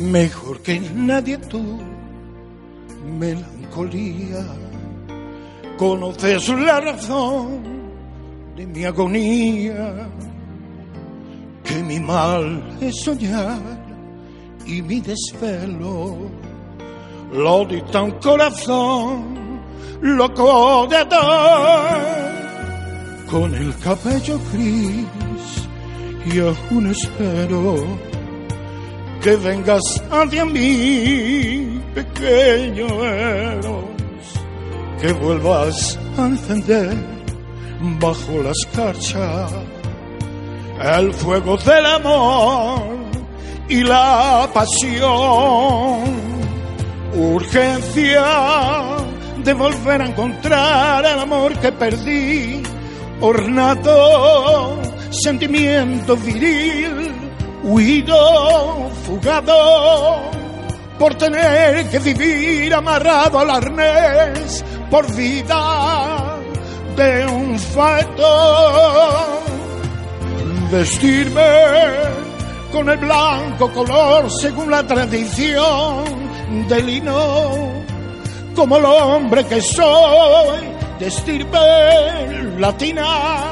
Mejor que nadie tú, melancolía, conoces la razón de mi agonía, que mi mal es soñar y mi desvelo. Lo dicta un corazón loco de dar, con el cabello gris y aún espero que vengas hacia mí, pequeño Eros, que vuelvas a encender bajo la escarcha el fuego del amor y la pasión. Urgencia de volver a encontrar el amor que perdí, ornato, sentimiento viril huido, fugado, por tener que vivir amarrado al arnés por vida de un fato. Vestirme con el blanco color según la tradición del lino, como el hombre que soy, de estirpe latina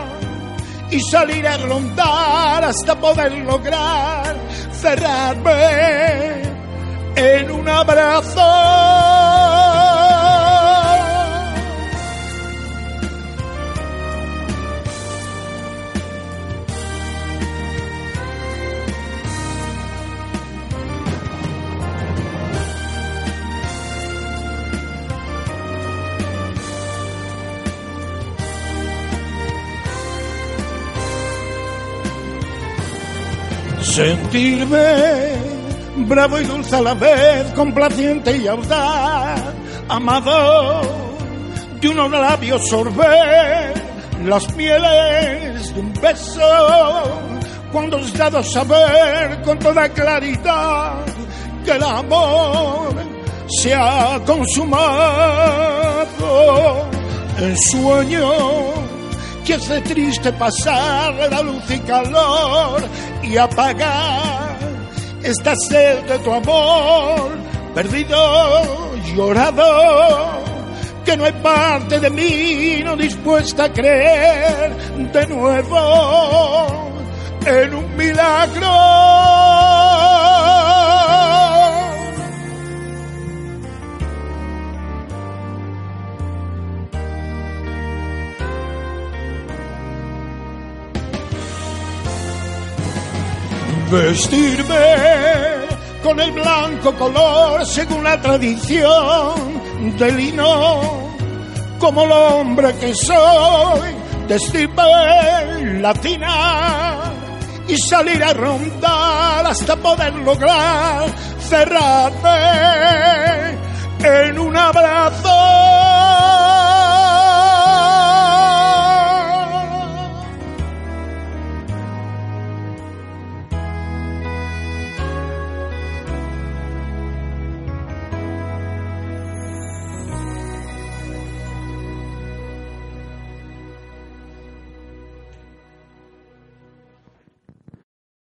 y salir a rondar hasta poder lograr cerrarme en un abrazo. Sentirme bravo y dulce a la vez, complaciente y audaz, amado de unos labios sorber las mieles de un beso, cuando has dado saber con toda claridad que el amor se ha consumado en sueño que hace triste pasar la luz y calor y apagar esta sed de tu amor, perdido, llorado, que no hay parte de mí no dispuesta a creer de nuevo en un milagro. Vestirme con el blanco color según la tradición del lino, como el hombre que soy, de estirpe latina, y salir a rondar hasta poder lograr cerrarme